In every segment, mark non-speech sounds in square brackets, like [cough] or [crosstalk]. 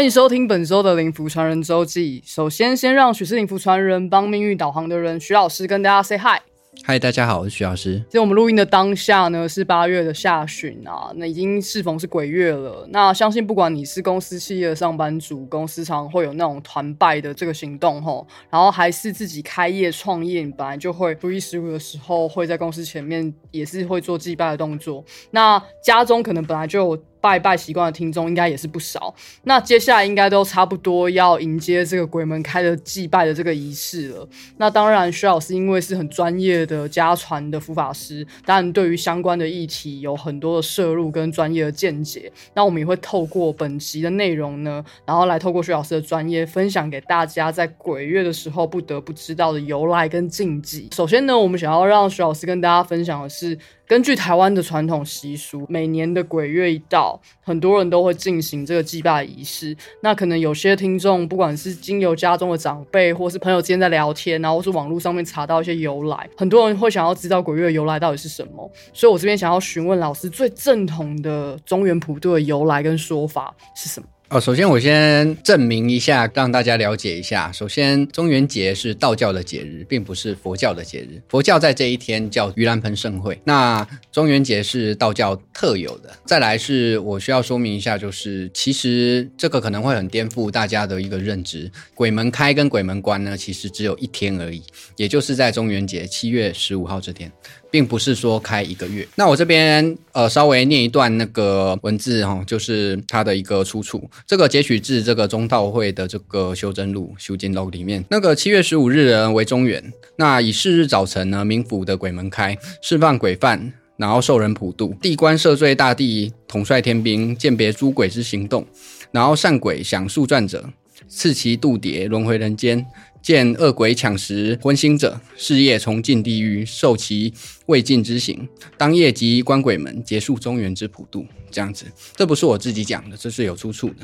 欢迎收听本周的灵符传人周记。首先，先让许是灵符传人帮命运导航的人徐老师跟大家 say hi。嗨，大家好，我是徐老师。在我们录音的当下呢，是八月的下旬啊，那已经适逢是鬼月了。那相信不管你是公司企业的上班族，公司常会有那种团拜的这个行动吼，然后还是自己开业创业，你本来就会初一十五的时候会在公司前面也是会做祭拜的动作。那家中可能本来就有。拜拜习惯的听众应该也是不少，那接下来应该都差不多要迎接这个鬼门开的祭拜的这个仪式了。那当然，徐老师因为是很专业的家传的佛法师，当然对于相关的议题有很多的摄入跟专业的见解。那我们也会透过本集的内容呢，然后来透过徐老师的专业分享给大家，在鬼月的时候不得不知道的由来跟禁忌。首先呢，我们想要让徐老师跟大家分享的是。根据台湾的传统习俗，每年的鬼月一到，很多人都会进行这个祭拜仪式。那可能有些听众，不管是经由家中的长辈，或是朋友之间在聊天，然后是网络上面查到一些由来，很多人会想要知道鬼月的由来到底是什么。所以我这边想要询问老师，最正统的中原普渡的由来跟说法是什么？哦，首先我先证明一下，让大家了解一下。首先，中元节是道教的节日，并不是佛教的节日。佛教在这一天叫盂兰盆盛会，那中元节是道教特有的。再来是我需要说明一下，就是其实这个可能会很颠覆大家的一个认知。鬼门开跟鬼门关呢，其实只有一天而已，也就是在中元节七月十五号这天。并不是说开一个月。那我这边呃稍微念一段那个文字哈，就是它的一个出处。这个截取自这个中道会的这个修真录修经录里面。那个七月十五日人为中元，那以四日早晨呢，冥府的鬼门开，释放鬼犯，然后受人普渡。地官赦罪大帝统帅天兵，鉴别诸鬼之行动，然后善鬼想速传者，赐其渡牒轮回人间。见恶鬼抢食荤腥者，是夜从进地狱，受其未尽之刑。当夜即关鬼门，结束中原之普渡。这样子，这不是我自己讲的，这是有出处的。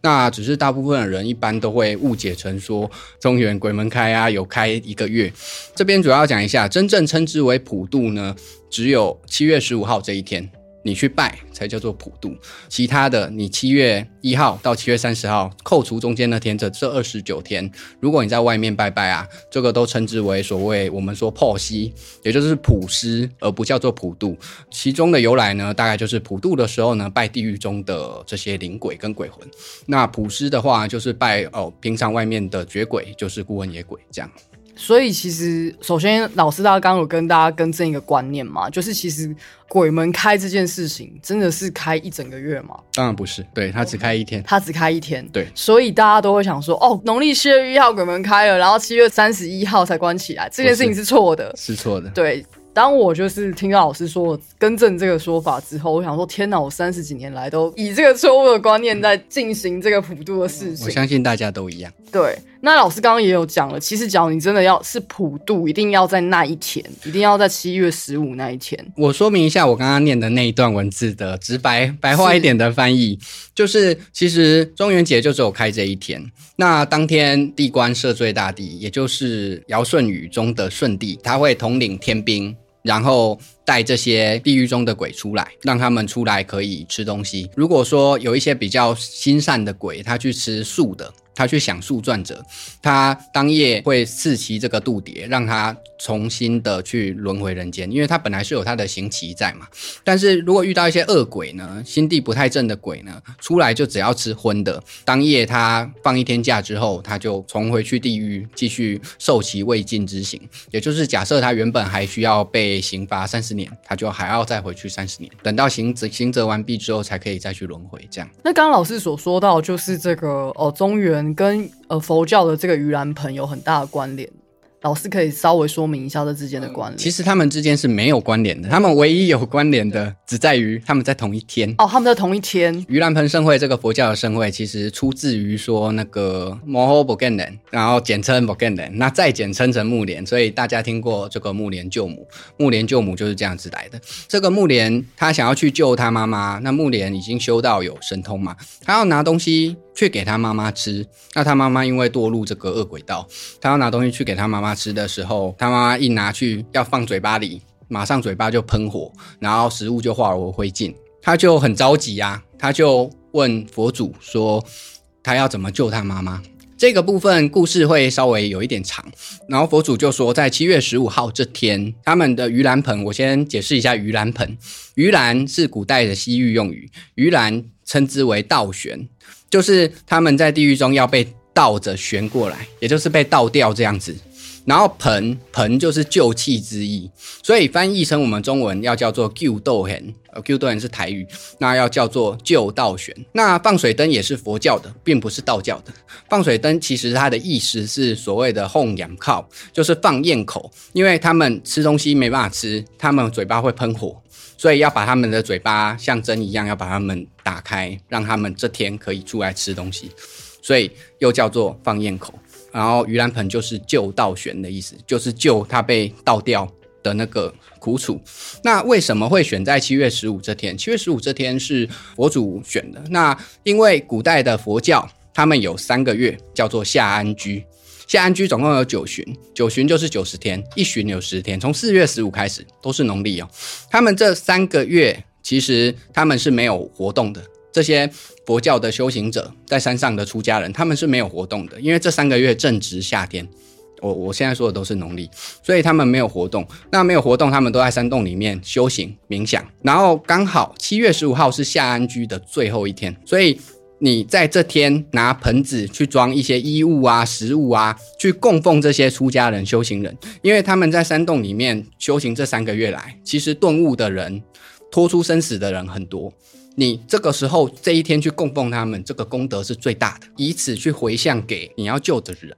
那只是大部分的人一般都会误解成说中原鬼门开啊，有开一个月。这边主要讲一下，真正称之为普渡呢，只有七月十五号这一天。你去拜才叫做普渡，其他的你七月一号到七月三十号，扣除中间那天，这这二十九天，如果你在外面拜拜啊，这个都称之为所谓我们说破西，也就是普施，而不叫做普渡。其中的由来呢，大概就是普渡的时候呢，拜地狱中的这些灵鬼跟鬼魂；那普施的话，就是拜哦平常外面的绝鬼，就是孤魂野鬼这样。所以其实，首先老师，大家刚刚有跟大家更正一个观念嘛，就是其实鬼门开这件事情真的是开一整个月吗？当然不是，对他只开一天，他只开一天，对。所以大家都会想说，哦，农历七月一号鬼门开了，然后七月三十一号才关起来，这件事情是错的，是错的，对。当我就是听到老师说更正这个说法之后，我想说天哪！我三十几年来都以这个错误的观念在进行这个普渡的事情。我相信大家都一样。对，那老师刚刚也有讲了，其实只要你真的要是普渡，一定要在那一天，一定要在七月十五那一天。我说明一下，我刚刚念的那一段文字的直白白话一点的翻译，就是其实中元节就只有开这一天。那当天地官赦罪大帝，也就是尧舜禹中的舜帝，他会统领天兵。然后带这些地狱中的鬼出来，让他们出来可以吃东西。如果说有一些比较心善的鬼，他去吃素的。他去想素转者，他当夜会赐其这个度牒，让他重新的去轮回人间，因为他本来是有他的刑期在嘛。但是如果遇到一些恶鬼呢，心地不太正的鬼呢，出来就只要吃荤的，当夜他放一天假之后，他就重回去地狱继续受其未尽之刑。也就是假设他原本还需要被刑罚三十年，他就还要再回去三十年，等到行责行责完毕之后，才可以再去轮回。这样。那刚刚老师所说到就是这个呃，中原。跟呃佛教的这个盂兰盆有很大的关联。老师可以稍微说明一下这之间的关联。其实他们之间是没有关联的，他们唯一有关联的只在于他们在同一天。哦，他们在同一天。盂兰盆盛会这个佛教的盛会，其实出自于说那个摩诃波干人，然后简称摩干人，那再简称成木莲，所以大家听过这个木莲救母，木莲救母就是这样子来的。这个木莲他想要去救他妈妈，那木莲已经修到有神通嘛，他要拿东西。去给他妈妈吃，那他妈妈因为堕入这个恶鬼道，他要拿东西去给他妈妈吃的时候，他妈妈一拿去要放嘴巴里，马上嘴巴就喷火，然后食物就化为灰烬，他就很着急呀，他就问佛祖说：“他要怎么救他妈妈。这个部分故事会稍微有一点长，然后佛祖就说，在七月十五号这天，他们的盂兰盆，我先解释一下盂兰盆。盂兰是古代的西域用语，盂兰称之为倒悬，就是他们在地狱中要被倒着悬过来，也就是被倒掉这样子。然后盆盆就是救气之意，所以翻译成我们中文要叫做救斗 hen，呃救斗 hen 是台语，那要叫做救道玄。那放水灯也是佛教的，并不是道教的。放水灯其实它的意思是所谓的哄养靠，就是放焰口，因为他们吃东西没办法吃，他们嘴巴会喷火，所以要把他们的嘴巴像针一样要把他们打开，让他们这天可以出来吃东西，所以又叫做放焰口。然后盂兰盆就是救倒悬的意思，就是救他被倒掉的那个苦楚。那为什么会选在七月十五这天？七月十五这天是佛祖选的。那因为古代的佛教，他们有三个月叫做夏安居，夏安居总共有九旬，九旬就是九十天，一旬有十天，从四月十五开始都是农历哦。他们这三个月其实他们是没有活动的。这些佛教的修行者在山上的出家人，他们是没有活动的，因为这三个月正值夏天。我我现在说的都是农历，所以他们没有活动。那没有活动，他们都在山洞里面修行冥想。然后刚好七月十五号是夏安居的最后一天，所以你在这天拿盆子去装一些衣物啊、食物啊，去供奉这些出家人、修行人，因为他们在山洞里面修行这三个月来，其实顿悟的人、脱出生死的人很多。你这个时候这一天去供奉他们，这个功德是最大的，以此去回向给你要救的人，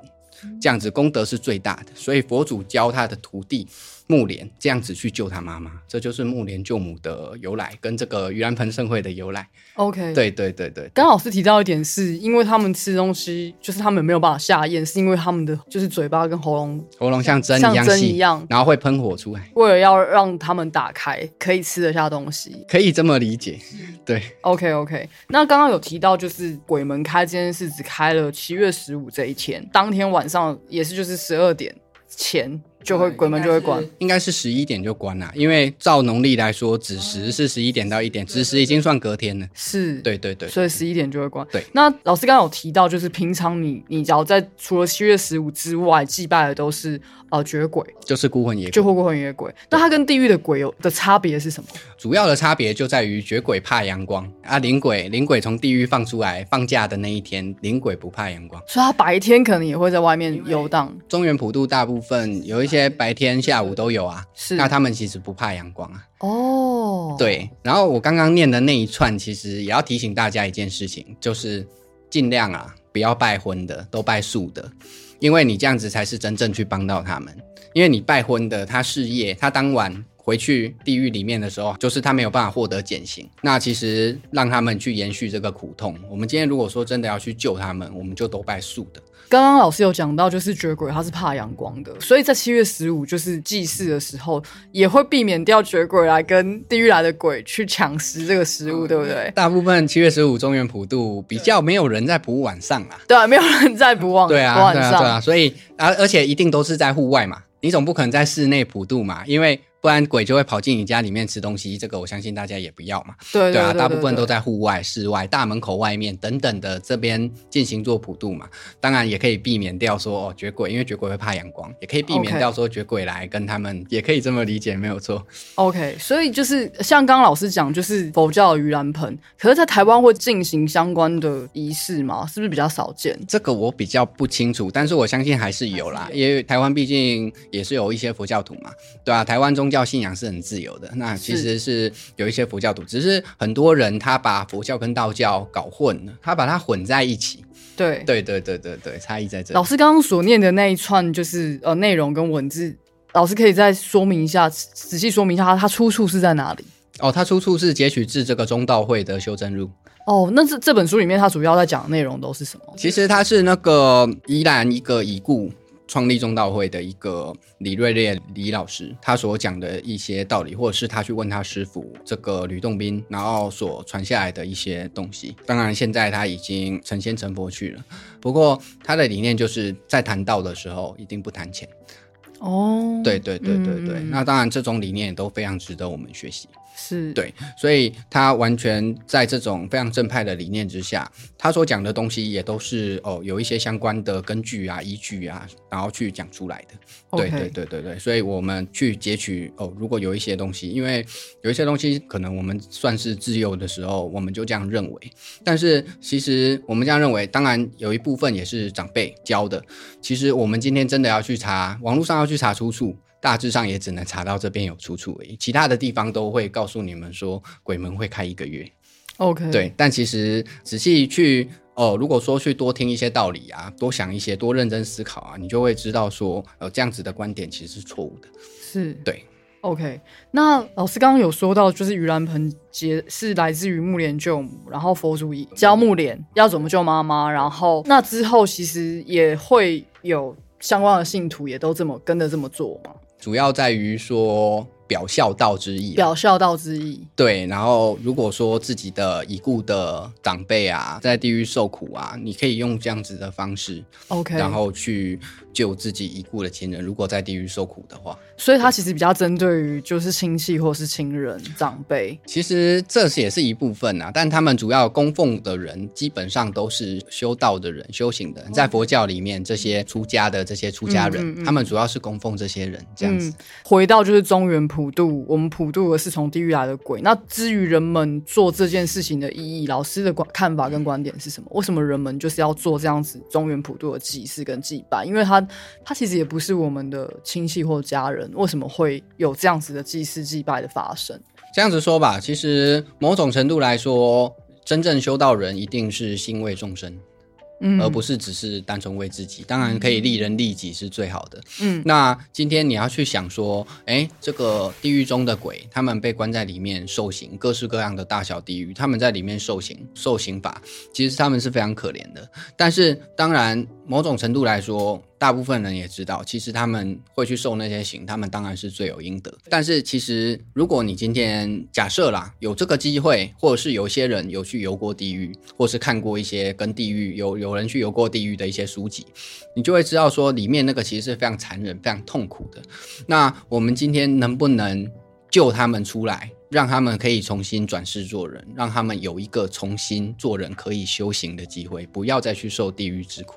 这样子功德是最大的。所以佛祖教他的徒弟。木莲这样子去救他妈妈，这就是木莲救母的由来，跟这个盂兰盆盛会的由来。OK，对对对对。刚老师提到一点，是因为他们吃东西，就是他们没有办法下咽，是因为他们的就是嘴巴跟喉咙喉咙像针一样针一样，然后会喷火出来。为了要让他们打开，可以吃得下东西，可以这么理解。对，OK OK。那刚刚有提到，就是鬼门开这件事只开了七月十五这一天，当天晚上也是就是十二点前。就会鬼门就会关，应该是十一点就关了，因为照农历来说，子时是十一点到一点，子时已经算隔天了。是，对对对，所以十一点就会关。对，那老师刚刚有提到，就是平常你你只要在除了七月十五之外祭拜的都是呃绝鬼，就是孤魂野鬼，就孤魂野鬼。那它跟地狱的鬼有的差别是什么？主要的差别就在于绝鬼怕阳光啊，灵鬼灵鬼从地狱放出来放假的那一天，灵鬼不怕阳光，所以他白天可能也会在外面游荡。中原普渡大部分有一些。些白天下午都有啊，是那他们其实不怕阳光啊。哦，对。然后我刚刚念的那一串，其实也要提醒大家一件事情，就是尽量啊不要拜荤的，都拜素的，因为你这样子才是真正去帮到他们。因为你拜婚的，他事业他当晚回去地狱里面的时候，就是他没有办法获得减刑。那其实让他们去延续这个苦痛。我们今天如果说真的要去救他们，我们就都拜素的。刚刚老师有讲到，就是绝鬼他是怕阳光的，所以在七月十五就是祭祀的时候，也会避免掉绝鬼来跟地狱来的鬼去抢食这个食物，对不对？大部分七月十五中原普渡比较没有人在补晚上啦，对啊，没有人在补晚，对啊，对啊，对啊，所以而而且一定都是在户外嘛，你总不可能在室内普渡嘛，因为。不然鬼就会跑进你家里面吃东西，这个我相信大家也不要嘛。对对啊，大部分都在户外、室外、大门口外面等等的这边进行做普渡嘛。当然也可以避免掉说哦绝鬼，因为绝鬼会怕阳光，也可以避免掉说绝鬼来跟他们，也可以这么理解，没有错。OK，所以就是像刚刚老师讲，就是佛教盂兰盆，可是在台湾会进行相关的仪式吗？是不是比较少见？这个我比较不清楚，但是我相信还是有啦，因为台湾毕竟也是有一些佛教徒嘛，对啊，台湾中。教信仰是很自由的，那其实是有一些佛教徒，只是很多人他把佛教跟道教搞混了，他把它混在一起。对，对，对，对，对，对，差异在这。老师刚刚所念的那一串就是呃内容跟文字，老师可以再说明一下，仔细说明一下它它出处是在哪里？哦，它出处是截取自这个中道会的修真录。哦，那这这本书里面它主要在讲的内容都是什么？其实它是那个宜兰一个已故。创立中道会的一个李瑞烈李老师，他所讲的一些道理，或者是他去问他师傅这个吕洞宾，然后所传下来的一些东西。当然，现在他已经成仙成佛去了。不过他的理念就是在谈道的时候，一定不谈钱。哦，对对对对对，嗯那当然这种理念也都非常值得我们学习。是，对，所以他完全在这种非常正派的理念之下，他所讲的东西也都是哦有一些相关的根据啊、依据啊，然后去讲出来的。对对对对对，所以我们去截取哦，如果有一些东西，因为有一些东西可能我们算是自由的时候，我们就这样认为。但是其实我们这样认为，当然有一部分也是长辈教的。其实我们今天真的要去查，网络上要去查出处。大致上也只能查到这边有出处而已，其他的地方都会告诉你们说鬼门会开一个月。OK，，对，但其实仔细去哦，如果说去多听一些道理啊，多想一些，多认真思考啊，你就会知道说，呃，这样子的观点其实是错误的。是，对。OK，那老师刚刚有说到，就是盂兰盆节是来自于木莲救母，然后佛祖以教木莲要怎么救妈妈，然后那之后其实也会有相关的信徒也都这么跟着这么做嘛，主要在于说表孝道之意、啊。表孝道之意。对，然后如果说自己的已故的长辈啊，在地狱受苦啊，你可以用这样子的方式，OK，然后去救自己已故的亲人。如果在地狱受苦的话，所以他其实比较针对于就是亲戚或是亲人长辈。其实这也是一部分啊，但他们主要供奉的人基本上都是修道的人、修行的人。在佛教里面，这些出家的这些出家人，嗯嗯嗯他们主要是供奉这些人这样子。嗯，回到就是中原普渡，我们普渡的是从地狱来的鬼。那至于人们做这件事情的意义，老师的观看法跟观点是什么？为什么人们就是要做这样子中原普渡的祭祀跟祭拜？因为他他其实也不是我们的亲戚或家人，为什么会有这样子的祭祀祭拜的发生？这样子说吧，其实某种程度来说，真正修道人一定是心为众生。嗯，而不是只是单纯为自己。当然可以利人利己是最好的。嗯，那今天你要去想说，哎，这个地狱中的鬼，他们被关在里面受刑，各式各样的大小地狱，他们在里面受刑受刑法，其实他们是非常可怜的。但是当然，某种程度来说，大部分人也知道，其实他们会去受那些刑，他们当然是罪有应得。但是其实，如果你今天假设啦，有这个机会，或者是有些人有去游过地狱，或是看过一些跟地狱有有人去游过地狱的一些书籍，你就会知道说，里面那个其实是非常残忍、非常痛苦的。那我们今天能不能救他们出来？让他们可以重新转世做人，让他们有一个重新做人可以修行的机会，不要再去受地狱之苦，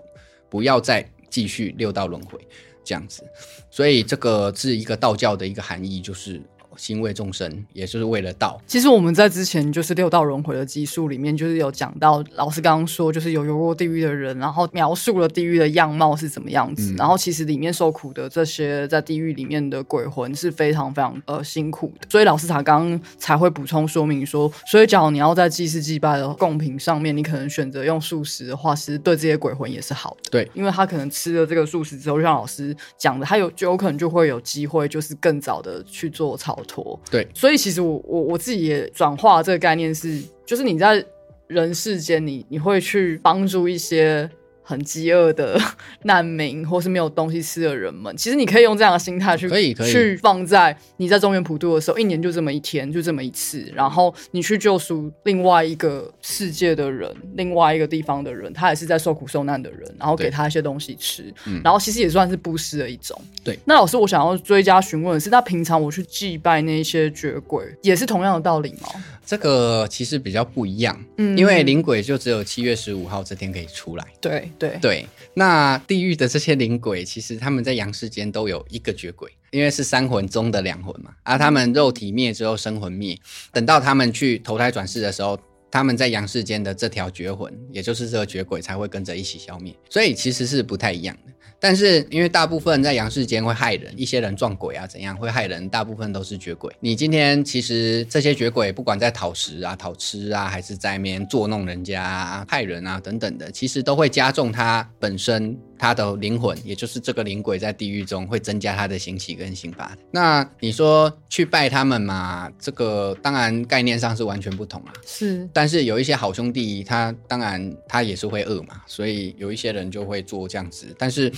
不要再继续六道轮回这样子。所以这个是一个道教的一个含义，就是心为众生，也就是为了道。其实我们在之前就是六道轮回的集数里面，就是有讲到，老师刚刚说，就是有游过地狱的人，然后描述了地狱的样貌是怎么样子，然后其实里面受苦的这些在地狱里面的鬼魂是非常非常呃辛苦的，所以老师才刚刚才会补充说明说，所以假如你要在祭祀祭拜的贡品上面，你可能选择用素食的话，其实对这些鬼魂也是好的。对，因为他可能吃了这个素食之后，就像老师讲的，他有就有可能就会有机会，就是更早的去做超脱。对所以其实我我我自己也转化这个概念是，就是你在人世间你，你会去帮助一些很饥饿的 [laughs] 难民，或是没有东西吃的人们。其实你可以用这样的心态去，去放在你在中原普渡的时候，一年就这么一天，就这么一次，然后你去救赎另外一个世界的人，另外一个地方的人，他也是在受苦受难的人，然后给他一些东西吃，嗯然后其实也算是布施的一种。对，那老师，我想要追加询问的是，那平常我去祭拜那些绝鬼，也是同样的道理吗？这个其实比较不一样，嗯因为灵鬼就只有七月十五号这天可以出来。对对对，那地狱的这些灵鬼，其实他们在阳世间都有一个绝鬼，因为是三魂中的两魂嘛。啊，他们肉体灭之后，生魂灭，等到他们去投胎转世的时候，他们在阳世间的这条绝魂，也就是这个绝鬼，才会跟着一起消灭。所以其实是不太一样的。但是因为大部分在阳世间会害人，一些人撞鬼啊怎样会害人，大部分都是绝鬼。你今天其实这些绝鬼，不管在讨食啊、讨吃啊，还是在面作弄人家、啊、害人啊等等的，其实都会加重他本身他的灵魂，也就是这个灵鬼在地狱中会增加他的刑期跟刑罚。那你说去拜他们嘛？这个当然概念上是完全不同啊。是但是有一些好兄弟，他当然他也是会饿嘛，所以有一些人就会做这样子。但是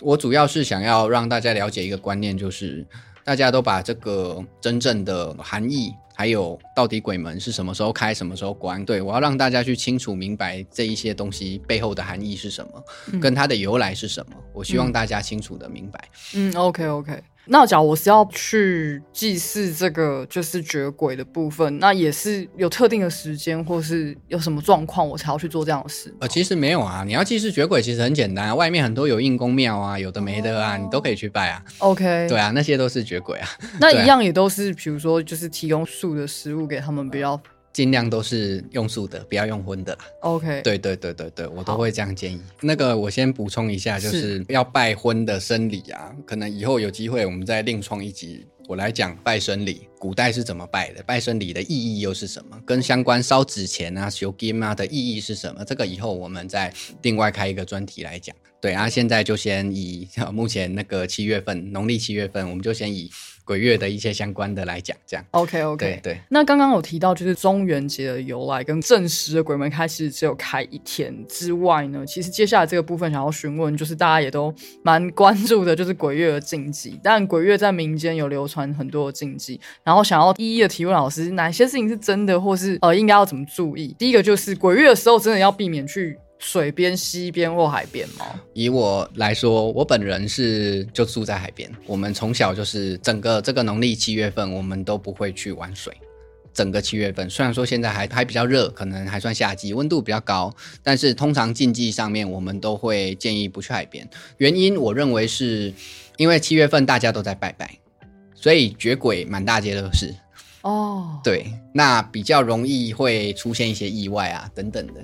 我主要是想要让大家了解一个观念，就是大家都把这个真正的含义，还有到底鬼门是什么时候开，什么时候关。对我要让大家去清楚明白这一些东西背后的含义是什么，跟它的由来是什么。我希望大家清楚的明白。嗯，OK OK。那假如我是要去祭祀这个就是绝鬼的部分，那也是有特定的时间，或是有什么状况我才要去做这样的事？呃，其实没有啊，你要祭祀绝鬼其实很简单，外面很多有应公庙啊，有的没的啊，你都可以去拜啊。OK，对啊，那些都是绝鬼啊，那 [laughs] 一样也都是，比如说就是提供素的食物给他们，比较尽量都是用素的，不要用荤的啦。OK。对对对对对，我都会这样建议。那个我先补充一下，就是要拜婚的生理啊，可能以后有机会我们再另创一集，我来讲拜生礼，古代是怎么拜的，拜生礼的意义又是什么，跟相关烧纸钱啊、修金啊的意义是什么？这个以后我们再另外开一个专题来讲。对啊，现在就先以呃 [laughs] 目前那个七月份，农历七月份，我们就先以鬼月的一些相关的来讲，这样。OK OK，对对。那刚刚有提到，就是中元节的由来跟正式的鬼门开其实只有开一天之外呢，其实接下来这个部分想要询问，就是大家也都蛮关注的，就是鬼月的禁忌。但鬼月在民间有流传很多的禁忌，然后想要一一的提问老师，哪些事情是真的，或是呃应该要怎么注意？第一个就是鬼月的时候，真的要避免去水边、溪边或海边吗？以我来说，我本人是就住在海边，我们从小就是整个这个农历七月份，我们都不会去玩水。整个七月份，虽然说现在还还比较热，可能还算夏季，温度比较高，但是通常禁忌上面我们都会建议不去海边。原因我认为是因为七月份大家都在拜拜，所以绝鬼满大街都是。哦，对，那比较容易会出现一些意外啊等等的。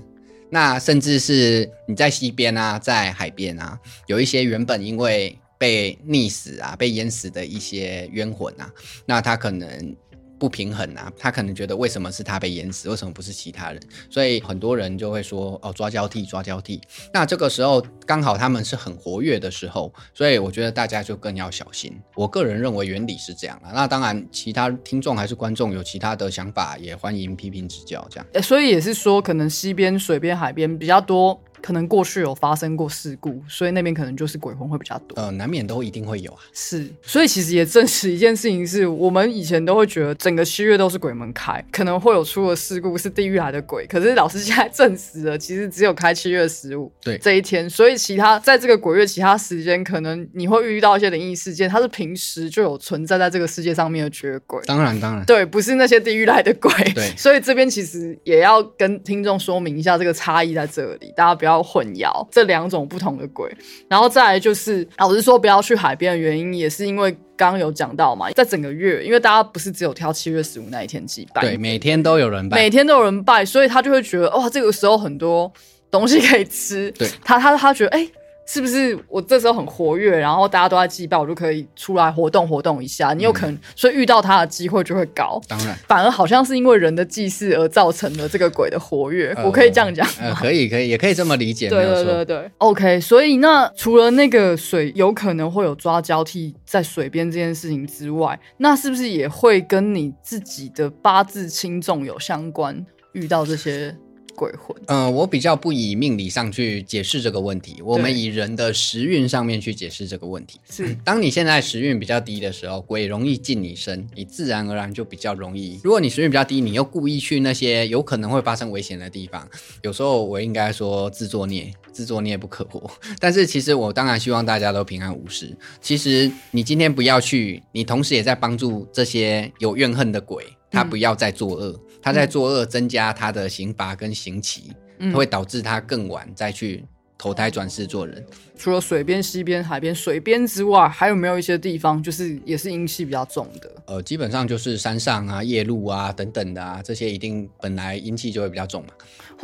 那甚至是你在溪边啊，在海边啊，有一些原本因为被溺死啊、被淹死的一些冤魂啊，那他可能不平衡啊，他可能觉得为什么是他被淹死，为什么不是其他人？所以很多人就会说哦，抓交替，抓交替。那这个时候刚好他们是很活跃的时候，所以我觉得大家就更要小心。我个人认为原理是这样啊，那当然其他听众还是观众有其他的想法，也欢迎批评指教。这样所以也是说，可能西边、水边、海边比较多，可能过去有发生过事故，所以那边可能就是鬼魂会比较多。呃，难免都一定会有啊。是，所以其实也证实一件事情是，我们以前都会觉得整个七月都是鬼门开，可能会有出了事故是地狱来的鬼。可是老师现在证实了，其实只有开七月十五对这一天，所以其他在这个鬼月其他时间，可能你会遇到一些灵异事件，它是平时就有存在在这个世界上面的绝鬼。当然，当然，对，不是那些地狱来的鬼。对 [laughs] 所以这边其实也要跟听众说明一下这个差异在这里，大家不要混淆这两种不同的鬼。然后再来就是，老实说不要去海边的原因，也是因为刚刚有讲到嘛，在整个月，因为大家不是只有挑七月十五那一天祭拜，对，每天都有人拜每。天都有人拜，所以他就会觉得哇，这个时候很多东西可以吃。对他，他他觉得哎。是不是我这时候很活跃，然后大家都在祭拜，我就可以出来活动活动一下？你有可能，所以遇到他的机会就会高。当然，反而好像是因为人的祭祀而造成了这个鬼的活跃，呃我可以这样讲吗？呃，可以，可以，也可以这么理解，对。对对对，OK。所以那除了那个水有可能会有抓交替在水边这件事情之外，那是不是也会跟你自己的八字轻重有相关？遇到这些鬼魂，呃，我比较不以命理上去解释这个问题，我们以人的时运上面去解释这个问题。是当你现在时运比较低的时候，鬼容易近你身，你自然而然就比较容易。如果你时运比较低，你又故意去那些有可能会发生危险的地方，有时候我应该说自作孽，自作孽不可活。但是其实我当然希望大家都平安无事。其实你今天不要去，你同时也在帮助这些有怨恨的鬼，他不要再作恶，他在作恶增加他的刑罚跟刑期，嗯会导致他更晚再去投胎转世做人。除了水边、溪边、海边、水边之外，还有没有一些地方就是也是阴气比较重的？呃，基本上就是山上啊、夜路啊等等的啊，这些一定本来阴气就会比较重嘛。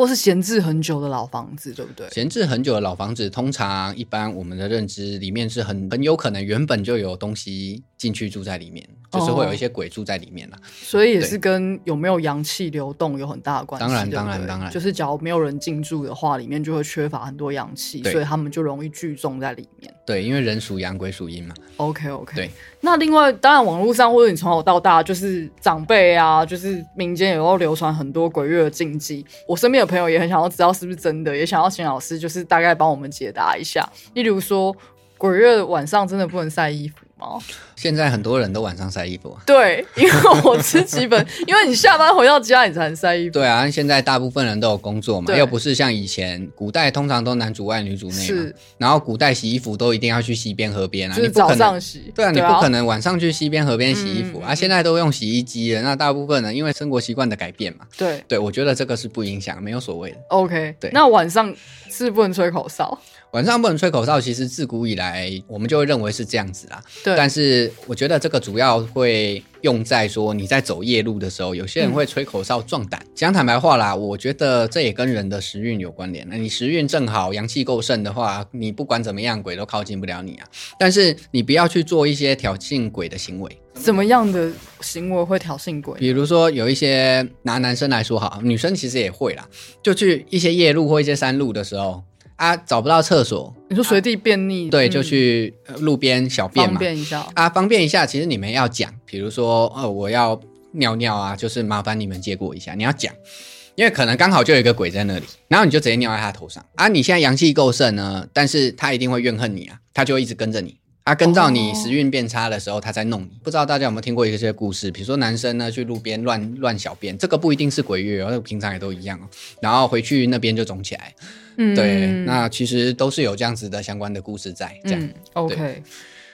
或是闲置很久的老房子，对不对？闲置很久的老房子，通常一般我们的认知里面是很很有可能原本就有东西进去住在里面，就是会有一些鬼住在里面啦。所以也是跟有没有阳气流动有很大的关系。当然当然当然就是假如没有人进驻的话，里面就会缺乏很多阳气，所以他们就容易聚众在里面。对，因为人属阳，鬼属阴嘛。OK OK，对。那另外，当然网络上或者你从小到大，就是长辈啊，就是民间也会流传很多鬼月的禁忌。我身边的朋友也很想要知道是不是真的，也想要请老师就是大概帮我们解答一下。例如说，鬼月晚上真的不能晒衣服吗？吗？现在很多人都晚上晒衣服啊。对，因为我吃基本，[laughs] 因为你下班回到家你才能晒衣服。对啊，现在大部分人都有工作嘛，对又不是像以前古代通常都男主外女主内嘛是。然后古代洗衣服都一定要去溪边河边啊，就是早上洗。对啊，你不可能晚上去溪边河边洗衣服、嗯啊。现在都用洗衣机了，那大部分人因为生活习惯的改变嘛，对对我觉得这个是不影响，没有所谓的。，OK。对那晚上是不能吹口哨。晚上不能吹口哨，其实自古以来我们就会认为是这样子啦。对，但是我觉得这个主要会用在说你在走夜路的时候，有些人会吹口哨壮胆。讲坦白话啦，我觉得这也跟人的时运有关联。那你时运正好，阳气够盛的话，你不管怎么样，鬼都靠近不了你啊。但是你不要去做一些挑衅鬼的行为。怎么样的行为会挑衅鬼？比如说有一些拿男生来说好，女生其实也会啦，就去一些夜路或一些山路的时候啊，找不到厕所，你说随地便溺，对，嗯就去呃路边小便方嘛，便一下。啊，方便一下。其实你们要讲，比如说呃，我要尿尿啊，就是麻烦你们借过一下，你要讲。因为可能刚好就有一个鬼在那里，然后你就直接尿在他头上啊！你现在阳气够盛呢，但是他一定会怨恨你啊，他就一直跟着你。他跟到你哦时运变差的时候，他在弄你。不知道大家有没有听过一些故事？比如说男生呢去路边乱乱小便，这个不一定是鬼月哦，平常也都一样哦。然后回去那边就肿起来，嗯对，那其实都是有这样子的相关的故事在。这样，嗯，OK。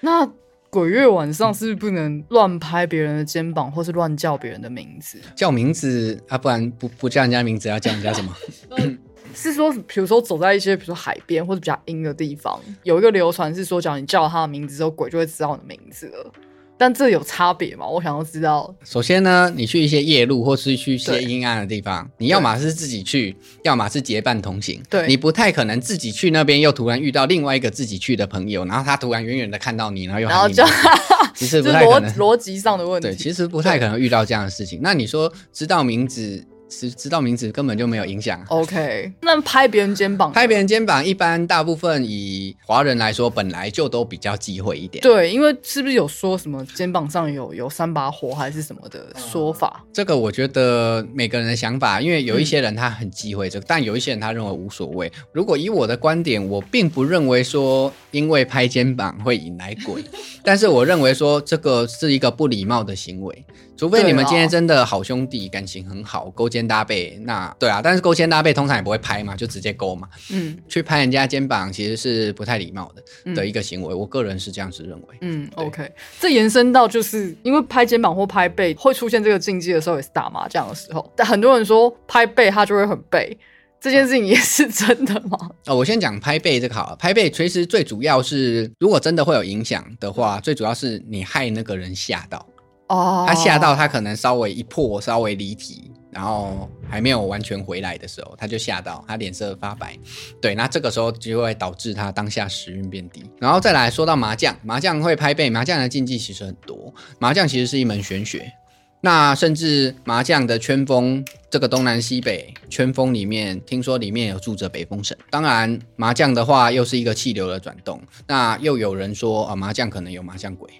那鬼月晚上是不是不能乱拍别人的肩膀，或是乱叫别人的名字？叫名字啊，不然不不叫人家名字，要叫人家什么？[laughs] 是说，比如说走在一些比如说海边或者比较阴的地方，有一个流传是说，只要你叫他的名字之后，鬼就会知道你的名字了。但这有差别吗？我想要知道。首先呢，你去一些夜路或是去一些阴暗的地方，你要么是自己去，要么是结伴同行。对你不太可能自己去那边又突然遇到另外一个自己去的朋友，然后他突然远远的看到你，然后又然后就其实不太可能。逻辑上的问题。对，其实不太可能遇到这样的事情。那你说知道名字，知知道名字根本就没有影响啊。OK，那拍别人肩膀，拍别人肩膀，一般大部分以华人来说，本来就都比较忌讳一点。对，因为是不是有说什么肩膀上有有三把火还是什么的说法？这个我觉得每个人的想法，因为有一些人他很忌讳这个，但有一些人他认为无所谓。如果以我的观点，我并不认为说因为拍肩膀会引来鬼，[laughs] 但是我认为说这个是一个不礼貌的行为。除非你们今天真的好兄弟，感情很好，勾肩搭背，那对啊。但是勾肩搭背通常也不会拍嘛，就直接勾嘛。嗯去拍人家肩膀其实是不太礼貌的嗯的一个行为，我个人是这样子认为。嗯，OK，这延伸到就是因为拍肩膀或拍背会出现这个禁忌的时候，也是打麻将的时候。但很多人说拍背他就会很背，这件事情也是真的吗？[laughs] 哦，我先讲拍背这个好了，拍背其实最主要是，如果真的会有影响的话，最主要是你害那个人吓到，哦，他吓到他可能稍微一破，稍微离体，然后还没有完全回来的时候，他就吓到，他脸色发白，对，那这个时候就会导致他当下时运变低。然后再来说到麻将，麻将会拍背，麻将的禁忌其实很多，麻将其实是一门玄学。那甚至麻将的圈风，这个东南西北圈风里面，听说里面有住着北风神。当然，麻将的话又是一个气流的转动。那又有人说啊，麻将可能有麻将鬼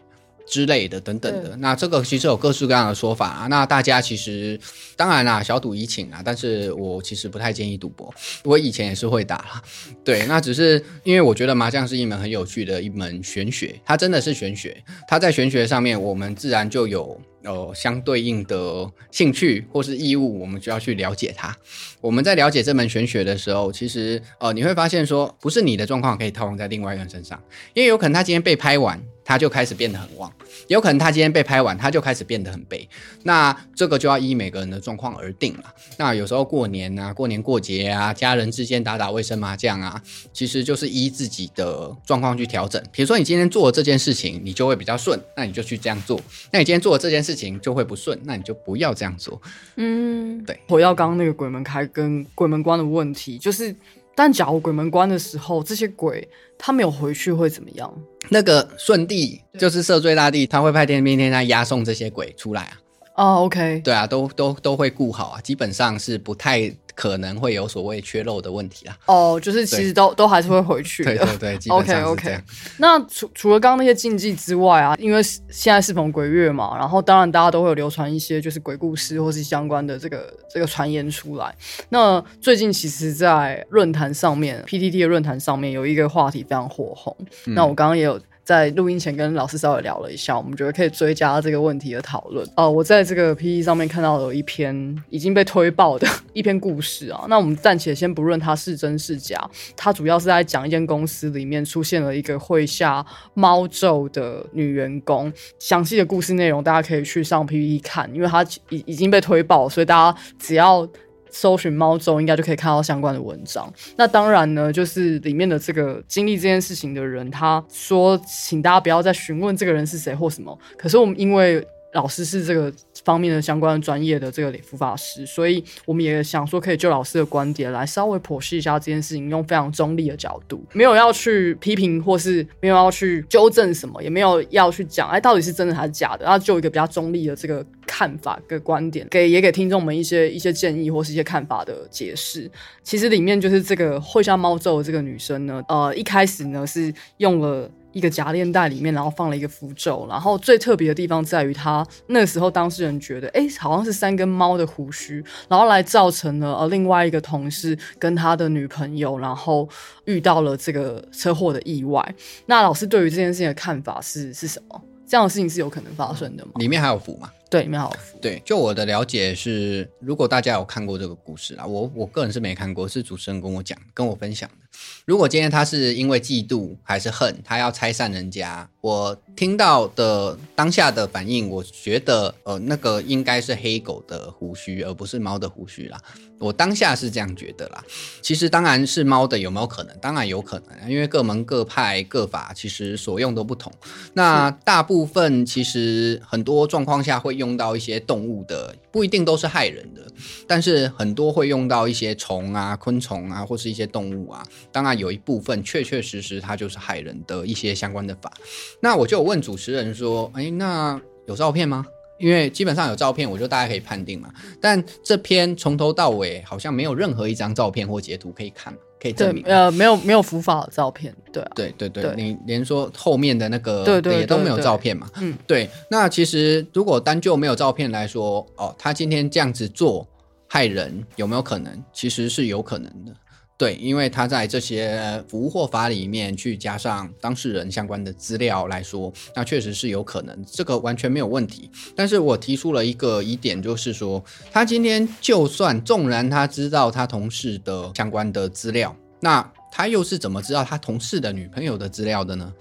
之类的等等的。那这个其实有各式各样的说法啊。那大家其实当然啦，小赌怡情啊，但是我其实不太建议赌博。我以前也是会打啦，对，那只是因为我觉得麻将是一门很有趣的一门玄学，它真的是玄学。它在玄学上面，我们自然就有呃相对应的兴趣或是义务，我们就要去了解它。我们在了解这门玄学的时候，其实呃你会发现说，不是你的状况可以套用在另外一个人身上，因为有可能他今天被拍完，他就开始变得很旺；有可能他今天被拍完，他就开始变得很背。那这个就要依每个人的状况而定了。那有时候过年啊、过年过节啊，家人之间打打卫生麻将啊，其实就是依自己的状况去调整。比如说你今天做了这件事情，你就会比较顺，那你就去这样做；那你今天做了这件事情就会不顺，那你就不要这样做。嗯，对。回到刚刚那个鬼门开跟鬼门关的问题，就是，但假如鬼门关的时候，这些鬼他没有回去会怎么样？那个舜帝就是赦罪大帝，他会派天兵天将押送这些鬼出来啊。哦，OK，对啊，都都都会顾好啊，基本上是不太可能会有所谓缺漏的问题啊。哦，就是其实都都还是会回去的。对对对，[laughs] 基本 OK OK，样。那除除了刚刚那些禁忌之外啊，因为是现在是逢鬼月嘛，然后当然大家都会有流传一些就是鬼故事或是相关的这个这个传言出来。那最近其实，在论坛上面，PTT 的论坛上面有一个话题非常火红。那我刚刚也有在录音前跟老师稍微聊了一下，我们觉得可以追加这个问题的讨论。哦，我在这个 P E 上面看到有一篇已经被推爆的 [laughs] 一篇故事啊。那我们暂且先不论它是真是假，它主要是在讲一间公司里面出现了一个会下猫咒的女员工。详细的故事内容大家可以去上 P E 看，因为它已已经被推爆，所以大家只要。搜寻猫中，应该就可以看到相关的文章。那当然呢，就是里面的这个经历这件事情的人，他说，请大家不要再询问这个人是谁或什么。可是我们因为。老师是这个方面的相关专业的这个理肤法师，所以我们也想说可以就老师的观点来稍微剖析一下这件事情，用非常中立的角度，没有要去批评或是没有要去纠正什么，也没有要去讲哎到底是真的还是假的，然后就一个比较中立的这个看法跟观点，给也给听众们一些一些建议或是一些看法的解释。其实里面就是这个会像猫咒的这个女生呢，呃，一开始呢是用了。一个夹链袋里面，然后放了一个符咒，然后最特别的地方在于，他那个时候当事人觉得，哎，好像是三根猫的胡须，然后来造成了呃另外一个同事跟他的女朋友，然后遇到了这个车祸的意外。那老师对于这件事情的看法是是什么？这样的事情是有可能发生的吗？里面还有符吗？对，里面还有符。对，就我的了解是，如果大家有看过这个故事啊，我我个人是没看过，是主持人跟我讲，跟我分享的。如果今天他是因为嫉妒还是恨，他要拆散人家，我听到的当下的反应，我觉得呃那个应该是黑狗的胡须，而不是猫的胡须啦。我当下是这样觉得啦。其实当然是猫的，有没有可能？当然有可能，因为各门各派各法其实所用都不同。那大部分其实很多状况下会用到一些动物的，不一定都是害人的，但是很多会用到一些虫啊、昆虫啊，或是一些动物啊。当然有一部分确确实实它就是害人的一些相关的法，那我就问主持人说，哎，那有照片吗？因为基本上有照片，我就大家可以判定嘛。但这篇从头到尾好像没有任何一张照片或截图可以看，可以证明。呃，没有没有伏法的照片，对对对对，你连说后面的那个对对也都没有照片嘛。嗯，对。那其实如果单就没有照片来说，哦，他今天这样子做害人有没有可能？其实是有可能的。对，因为他在这些服务或法里面去加上当事人相关的资料来说，那确实是有可能，这个完全没有问题。但是我提出了一个疑点，就是说，他今天就算纵然他知道他同事的相关的资料，那他又是怎么知道他同事的女朋友的资料的呢？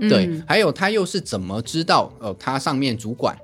对，还有他又是怎么知道呃他上面主管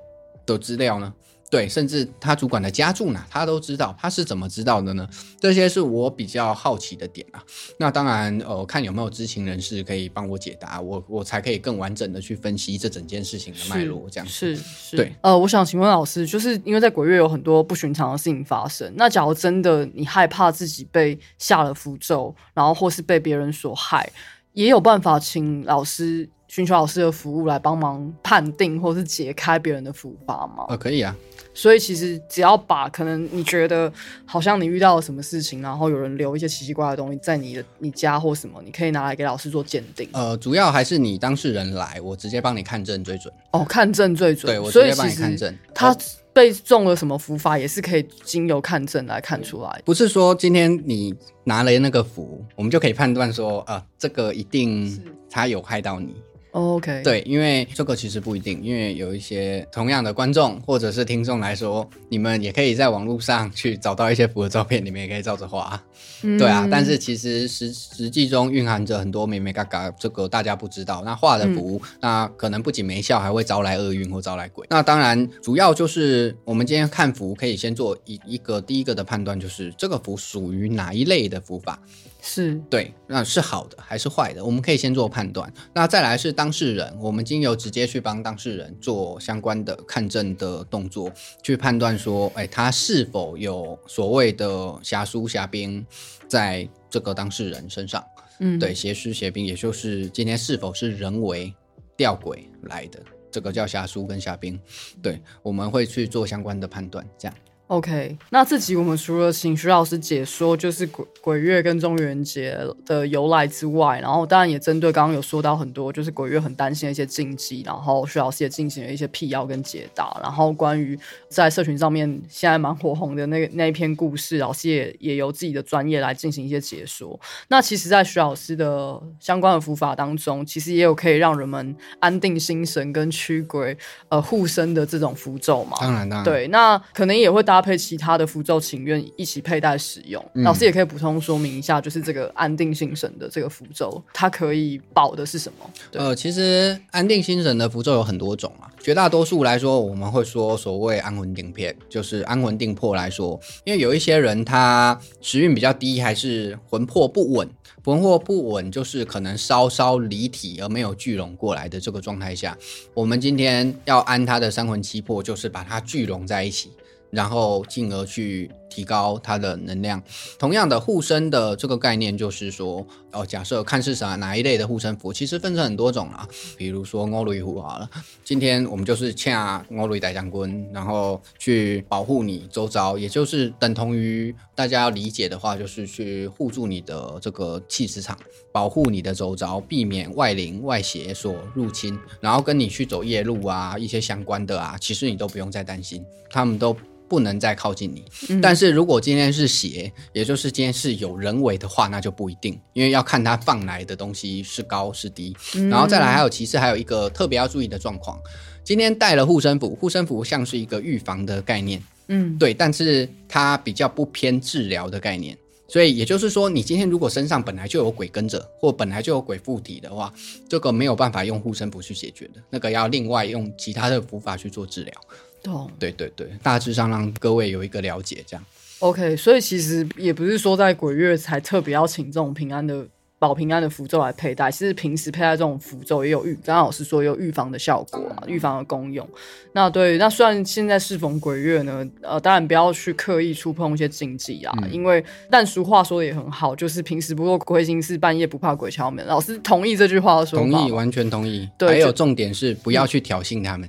的资料呢？对，甚至他主管的家住哪，他都知道。他是怎么知道的呢？这些是我比较好奇的点啊。那当然，呃，看有没有知情人士可以帮我解答，我我才可以更完整的去分析这整件事情的脉络。这样是是。对，呃，我想请问老师，就是因为在鬼月有很多不寻常的事情发生。那假如真的你害怕自己被下了符咒，然后或是被别人所害，也有办法请老师寻求老师的服务来帮忙判定或是解开别人的符法吗？呃，可以啊。所以其实只要把可能你觉得好像你遇到了什么事情，然后有人留一些奇奇怪怪的东西在你的你家或什么，你可以拿来给老师做鉴定。呃，主要还是你当事人来，我直接帮你看证最准。哦，看证最准。对，我直接帮你看证。他被中了什么符法，也是可以经由看证来看出来。不是说今天你拿了那个符，我们就可以判断说呃，这个一定他有害到你。OK，对，因为这个其实不一定，因为有一些同样的观众或者是听众来说，你们也可以在网络上去找到一些符的照片，你们也可以照着画，对啊。但是其实实实际中蕴含着很多美美嘎嘎，这个大家不知道。那画的符，那可能不仅没效，还会招来厄运或招来鬼。那当然，主要就是我们今天看符，可以先做一一个第一个的判断，就是这个符属于哪一类的符法。是对，那是好的还是坏的？我们可以先做判断。那再来是当事人，我们经由直接去帮当事人做相关的看证的动作，去判断说，哎，他是否有所谓的瑕书瑕兵在这个当事人身上？嗯，对，邪书邪兵，也就是今天是否是人为吊诡来的，这个叫瑕书跟瑕兵。对，我们会去做相关的判断，这样。OK，那这集我们除了请徐老师解说就是鬼鬼月跟中元节的由来之外，然后当然也针对刚刚有说到很多就是鬼月很担心的一些禁忌，然后徐老师也进行了一些辟谣跟解答。然后关于在社群上面现在蛮火红的那个那一篇故事，老师也也由自己的专业来进行一些解说。那其实，在徐老师的相关的符法当中，其实也有可以让人们安定心神跟驱鬼呃护身的这种符咒嘛。当然，当然，对，那可能也会搭配其他的符咒，请愿一起佩戴使用。老师也可以补充说明一下，就是这个安定心神的这个符咒，它可以保的是什么？呃，其实安定心神的符咒有很多种啊。绝大多数来说，我们会说所谓安魂定片，就是安魂定魄来说，因为有一些人他时运比较低，还是魂魄不稳。魂魄不稳，就是可能稍稍离体而没有聚拢过来的这个状态下，我们今天要安他的三魂七魄，就是把它聚拢在一起。然后进而去提高它的能量。同样的护身的这个概念，就是说，哦，假设看是啥哪一类的护身符，其实分成很多种啊。比如说欧瑞壶好了，今天我们就是恰欧瑞大将军，然后去保护你周遭，也就是等同于大家要理解的话，就是去护住你的这个气磁场，保护你的周遭，避免外灵外邪所入侵。然后跟你去走夜路啊，一些相关的啊，其实你都不用再担心，他们都。不能再靠近你，但是如果今天是邪，也就是今天是有人为的话，那就不一定，因为要看他放来的东西是高是低，然后再来还有其次还有一个特别要注意的状况，今天带了护身符，护身符像是一个预防的概念，嗯，对，但是它比较不偏治疗的概念，所以也就是说，你今天如果身上本来就有鬼跟着，或本来就有鬼附体的话，这个没有办法用护身符去解决的，那个要另外用其他的符法去做治疗。懂对对对，大致上让各位有一个了解，这样。OK，所以其实也不是说在鬼月才特别要请这种平安的保平安的符咒来佩戴，其实平时佩戴这种符咒也有预，刚刚老师说有预防的效果啊，预防的功用。那对，那虽然现在适逢鬼月呢，呃，当然不要去刻意触碰一些禁忌啊，因为但俗话说的也很好，就是平时不做亏心事，半夜不怕鬼敲门。老师同意这句话的说同意，完全同意。对，还有重点是不要去挑衅他们。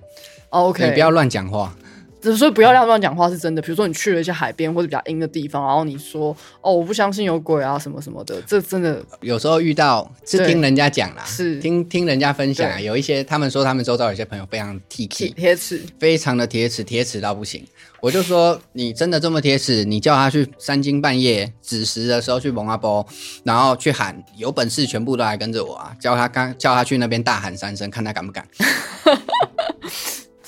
OK，你不要乱讲话。所以不要乱乱讲话是真的。比如说你去了一些海边或者比较阴的地方，然后你说哦我不相信有鬼啊什么什么的，这真的有时候遇到是听人家讲啦，是听听人家分享，有一些他们说他们周遭有些朋友非常铁铁齿，非常的铁齿，铁齿到不行。我就说你真的这么铁齿，你叫他去三更半夜子时的时候去蒙阿波，然后去喊有本事全部都来跟着我啊，叫他刚叫他去那边大喊三声，看他敢不敢。[laughs]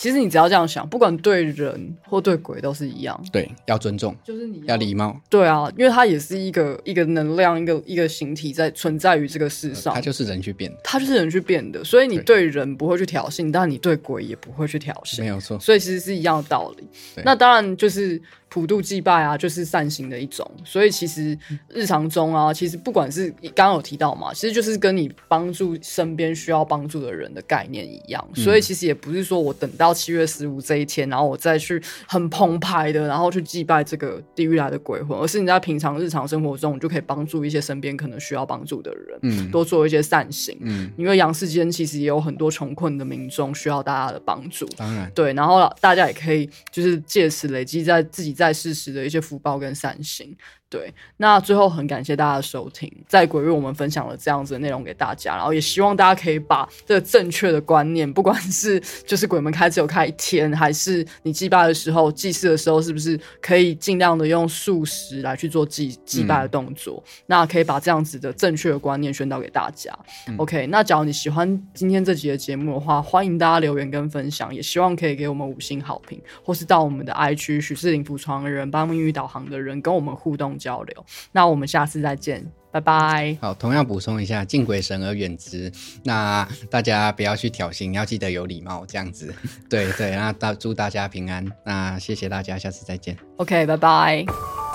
其实你只要这样想，不管对人或对鬼都是一样。对，要尊重，就是你要礼貌。对啊，因为它也是一个一个能量，一个一个形体在存在于这个世上。它就是人去变的，它就是人去变的。所以你对人不会去挑衅，但你对鬼也不会去挑衅。没有错。所以其实是一样的道理。那当然就是。普渡祭拜啊，就是善行的一种，所以其实日常中啊，其实不管是刚刚有提到嘛，其实就是跟你帮助身边需要帮助的人的概念一样，所以其实也不是说我等到七月十五这一天，然后我再去很澎湃的，然后去祭拜这个地狱来的鬼魂，而是你在平常日常生活中，你就可以帮助一些身边可能需要帮助的人，嗯，多做一些善行，嗯，因为阳世间其实也有很多穷困的民众需要大家的帮助，当然，对，然后大家也可以就是借此累积在自己。在事实的一些福报跟善行。对，那最后很感谢大家的收听，在鬼月我们分享了这样子的内容给大家，然后也希望大家可以把这个正确的观念，不管是就是鬼门开只有开一天，还是你祭拜的时候、祭祀的时候，是不是可以尽量的用素食来去做祭祭拜的动作？那可以把这样子的正确的观念宣导给大家。OK，那假如你喜欢今天这集的节目的话，欢迎大家留言跟分享，也希望可以给我们五星好评，或是到我们的 I 区许是灵服床的人，帮命运导航的人跟我们互动。交流，那我们下次再见，拜拜。好，同样补充一下，敬鬼神而远之，那大家不要去挑衅，要记得有礼貌，这样子。[laughs] 对对，那大祝大家平安，那谢谢大家，下次再见。OK，拜拜。